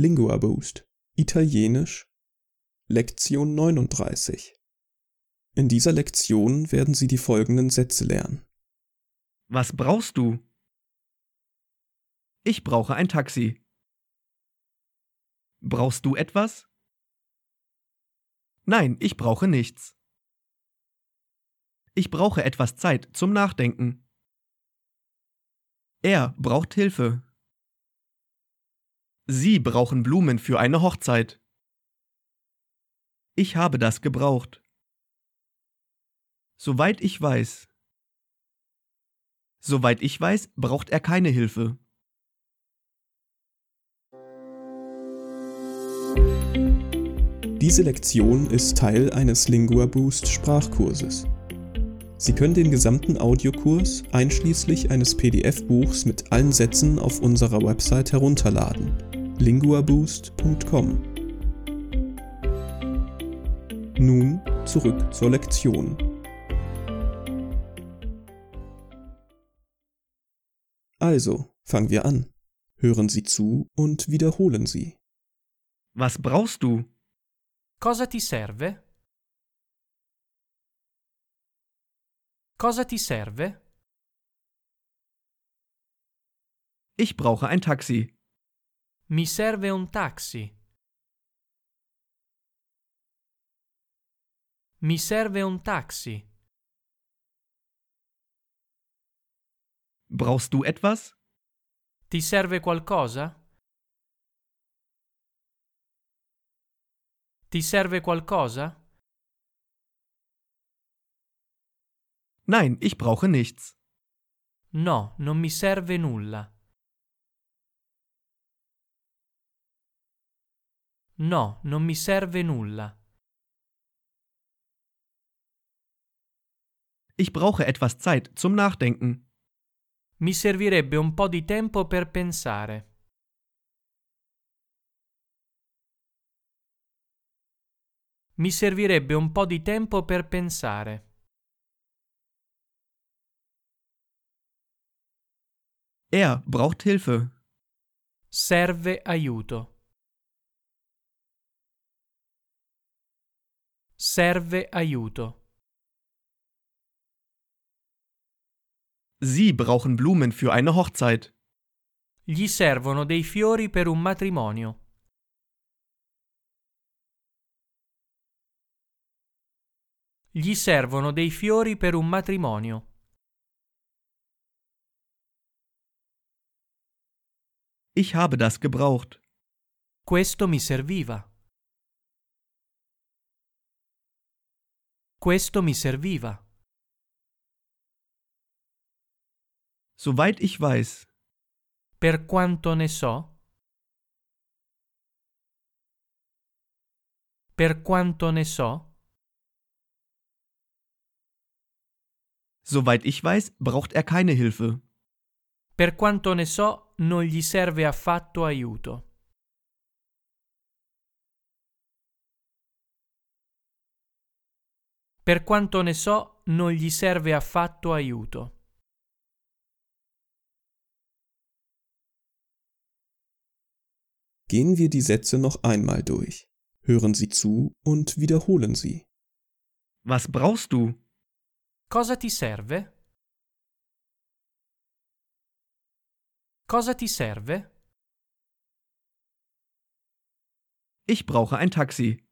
Lingua Boost Italienisch Lektion 39 In dieser Lektion werden Sie die folgenden Sätze lernen. Was brauchst du? Ich brauche ein Taxi. Brauchst du etwas? Nein, ich brauche nichts. Ich brauche etwas Zeit zum Nachdenken. Er braucht Hilfe. Sie brauchen Blumen für eine Hochzeit. Ich habe das gebraucht. Soweit ich weiß. Soweit ich weiß, braucht er keine Hilfe. Diese Lektion ist Teil eines Lingua Boost Sprachkurses. Sie können den gesamten Audiokurs einschließlich eines PDF-Buchs mit allen Sätzen auf unserer Website herunterladen. linguaboost.com Nun zurück zur Lektion. Also, fangen wir an. Hören Sie zu und wiederholen Sie. Was brauchst du? Cosa ti serve? Cosa ti serve? Ich brauche ein Taxi. Mi serve un taxi. Mi serve un taxi. Brauchst du etwas? Ti serve qualcosa? Ti serve qualcosa? Nein, ich brauche nichts. No, non mi serve nulla. No, non mi serve nulla. Ich brauche etwas Zeit zum Nachdenken. Mi servirebbe un po' di tempo per pensare. Mi servirebbe un po' di tempo per pensare. Er braucht Hilfe. Serve aiuto. Serve aiuto. Sie brauchen Blumen für eine Hochzeit. Gli servono dei fiori per un matrimonio. Gli servono dei fiori per un matrimonio. Ich habe das gebraucht. Questo mi serviva. Questo mi serviva. Soweit ich weiß. Per quanto ne so. Per quanto ne so. Soweit ich weiß, braucht er keine Hilfe. Per quanto ne so, non gli serve affatto aiuto. Per quanto ne so, non gli serve affatto aiuto. Gehen wir die Sätze noch einmal durch. Hören Sie zu und wiederholen sie. Was brauchst du? Cosa ti serve? Cosa ti serve? Ich brauche ein Taxi.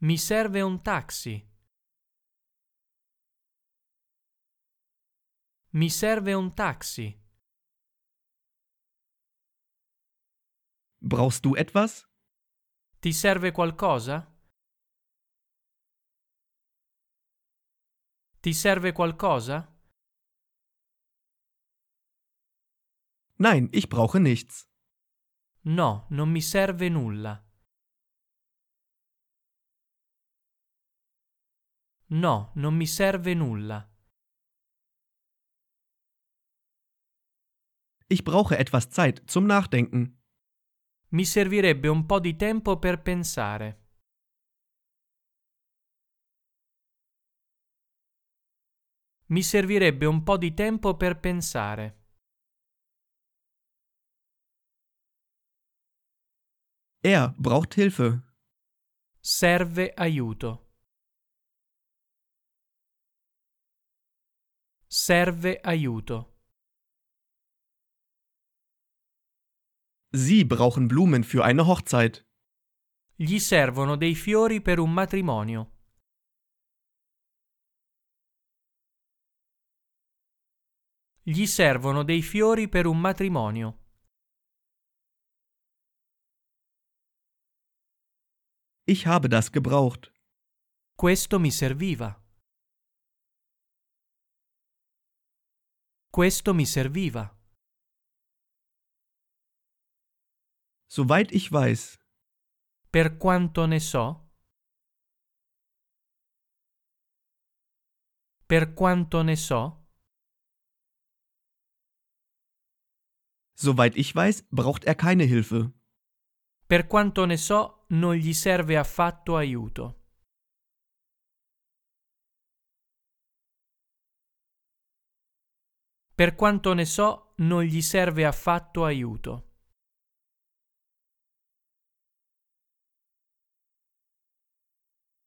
Mi serve un taxi. Mi serve un taxi. Brauchst du etwas? Ti serve qualcosa? Ti serve qualcosa? Nein, ich brauche nichts. No, non mi serve nulla. No, non mi serve nulla. Ich brauche etwas Zeit zum Nachdenken. Mi servirebbe un po' di tempo per pensare. Mi servirebbe un po' di tempo per pensare. Er braucht Hilfe. Serve aiuto. Serve aiuto. Sie brauchen Blumen für eine Hochzeit. Gli servono dei fiori per un matrimonio. Gli servono dei fiori per un matrimonio. Ich habe das gebraucht. Questo mi serviva. Questo mi serviva. Soweit ich weiß. Per quanto ne so. Per quanto ne so. Soweit ich weiß, braucht er keine Hilfe. Per quanto ne so, non gli serve affatto aiuto. Per quanto ne so, non gli serve affatto aiuto.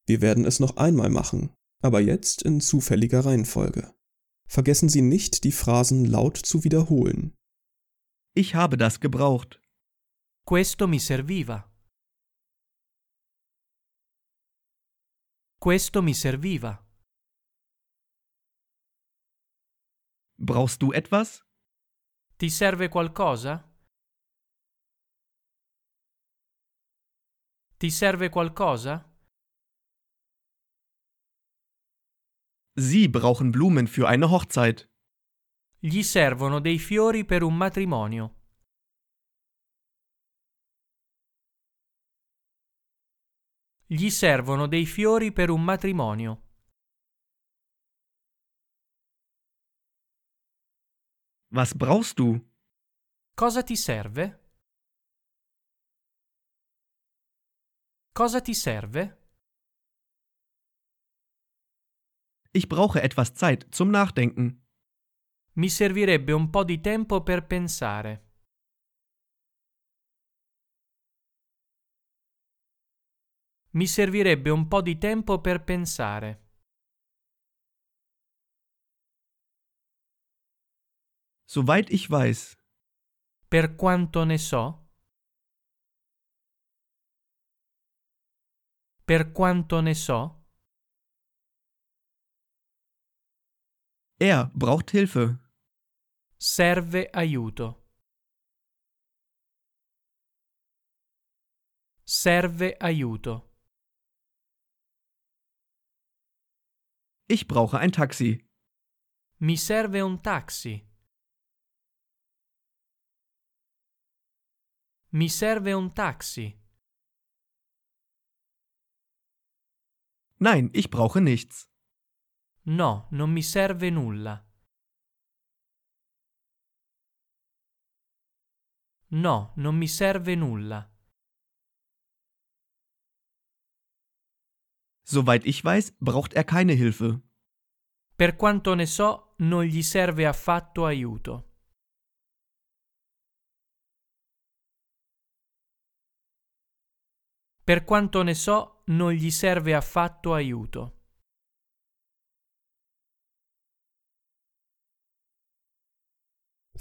Wir werden es noch einmal machen, aber jetzt in zufälliger Reihenfolge. Vergessen Sie nicht, die Phrasen laut zu wiederholen. Ich habe das gebraucht. Questo mi serviva. Questo mi serviva. Brauchst du etwas? Ti serve qualcosa? Ti serve qualcosa? Sie brauchen Blumen für eine Hochzeit. Gli servono dei fiori per un matrimonio. Gli servono dei fiori per un matrimonio. Was brauchst du? Cosa ti serve? Cosa ti serve? Ich brauche etwas Zeit zum Nachdenken. Mi servirebbe un po' di tempo per pensare. Mi servirebbe un po' di tempo per pensare. Soweit ich weiß. Per quanto ne so? Per quanto ne so? Er braucht Hilfe. Serve aiuto. Serve aiuto. Ich brauche ein Taxi. Mi serve un taxi. Mi serve un taxi. Nein, ich brauche nichts. No, non mi serve nulla. No, non mi serve nulla. Soweit ich weiß, braucht er keine Hilfe. Per quanto ne so, non gli serve affatto aiuto. Per quanto ne so, non gli serve affatto aiuto.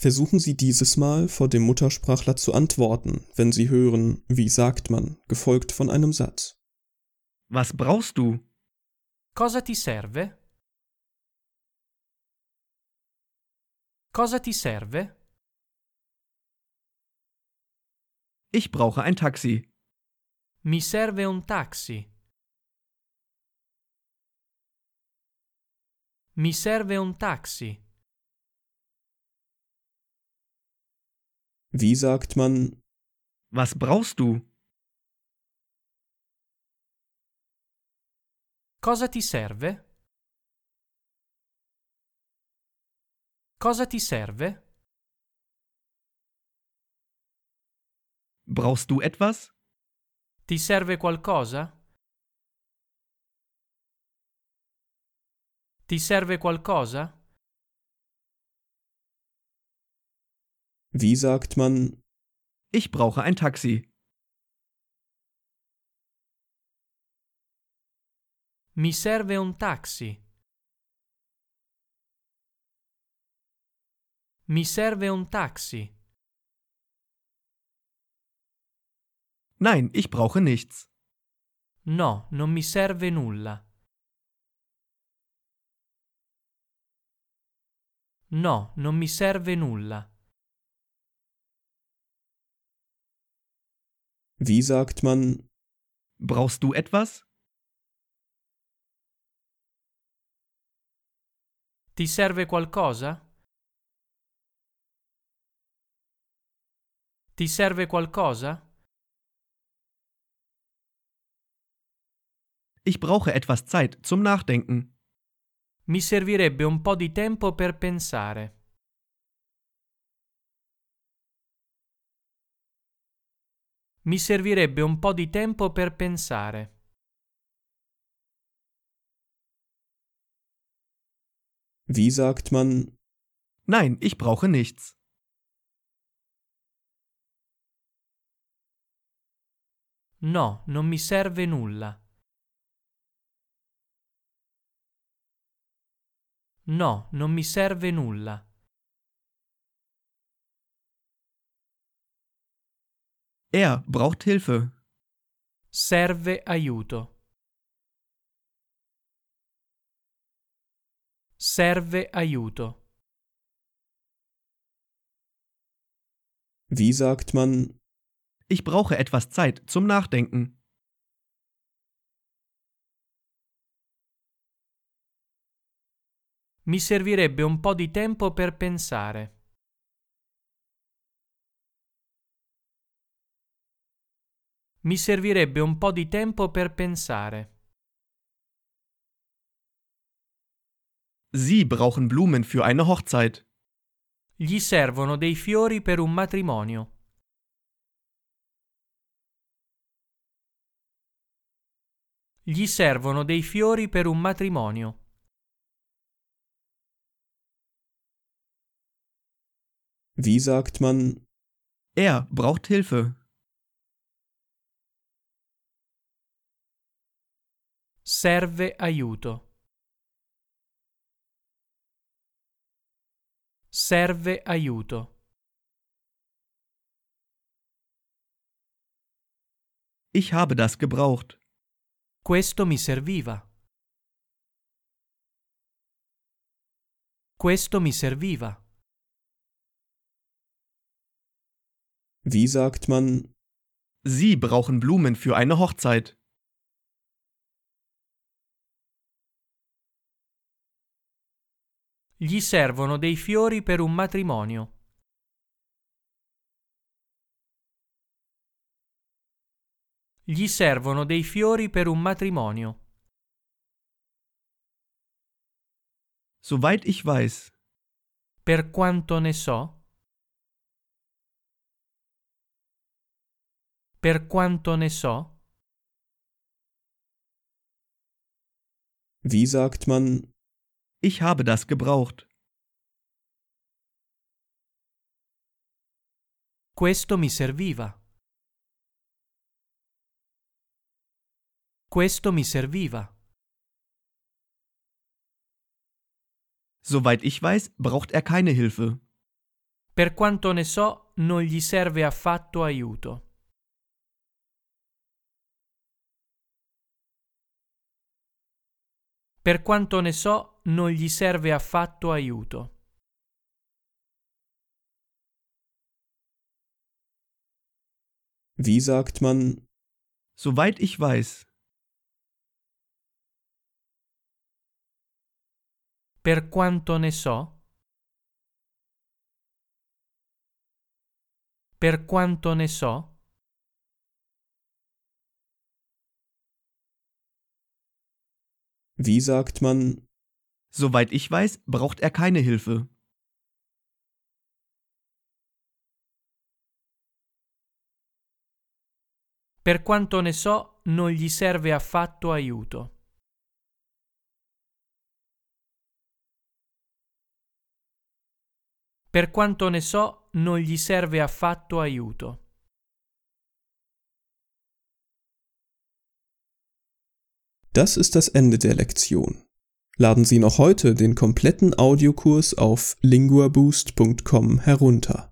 Versuchen Sie dieses Mal vor dem Muttersprachler zu antworten, wenn Sie hören, wie sagt man, gefolgt von einem Satz. Was brauchst du? Cosa ti serve? Cosa ti serve? Ich brauche ein Taxi. Mi serve un taxi. Mi serve un taxi. Wie sagt man Was brauchst du? Cosa ti serve? Cosa ti serve? Brauchst du etwas? Ti serve qualcosa? Ti serve qualcosa? Wie sagt man Ich brauche ein Taxi. Mi serve un taxi. Mi serve un taxi. Nein, ich brauche nichts. No, non mi serve nulla. No, non mi serve nulla. Wie sagt man Brauchst du etwas? Ti serve qualcosa? Ti serve qualcosa? Ich brauche etwas Zeit zum Nachdenken. Mi servirebbe un po' di tempo per pensare. Mi servirebbe un po' di tempo per pensare. Wie sagt man Nein, ich brauche nichts. No, non mi serve nulla. No, non mi serve nulla. Er braucht Hilfe. Serve aiuto. Serve aiuto. Wie sagt man Ich brauche etwas Zeit zum Nachdenken. Mi servirebbe un po' di tempo per pensare. Mi servirebbe un po' di tempo per pensare. Sie brauchen Blumen für eine Hochzeit. Gli servono dei fiori per un matrimonio. Gli servono dei fiori per un matrimonio. Wie sagt man Er braucht Hilfe. Serve aiuto. Serve aiuto. Ich habe das gebraucht. Questo mi serviva. Questo mi serviva. Wie sagt man Sie brauchen Blumen für eine Hochzeit. Gli servono dei fiori per un matrimonio. Gli servono dei fiori per un matrimonio. Soweit ich weiß. Per quanto ne so. Per quanto ne so. Wie sagt man Ich habe das gebraucht. Questo mi serviva. Questo mi serviva. Soweit ich weiß, braucht er keine Hilfe. Per quanto ne so, non gli serve affatto aiuto. Per quanto ne so, non gli serve affatto aiuto. Wie sagt man? Soweit ich weiß. Per quanto ne so? Per quanto ne so? Wie sagt man? Soweit ich weiß, braucht er keine Hilfe. Per quanto ne so, non gli serve affatto aiuto. Per quanto ne so, non gli serve affatto aiuto. Das ist das Ende der Lektion. Laden Sie noch heute den kompletten Audiokurs auf linguaboost.com herunter.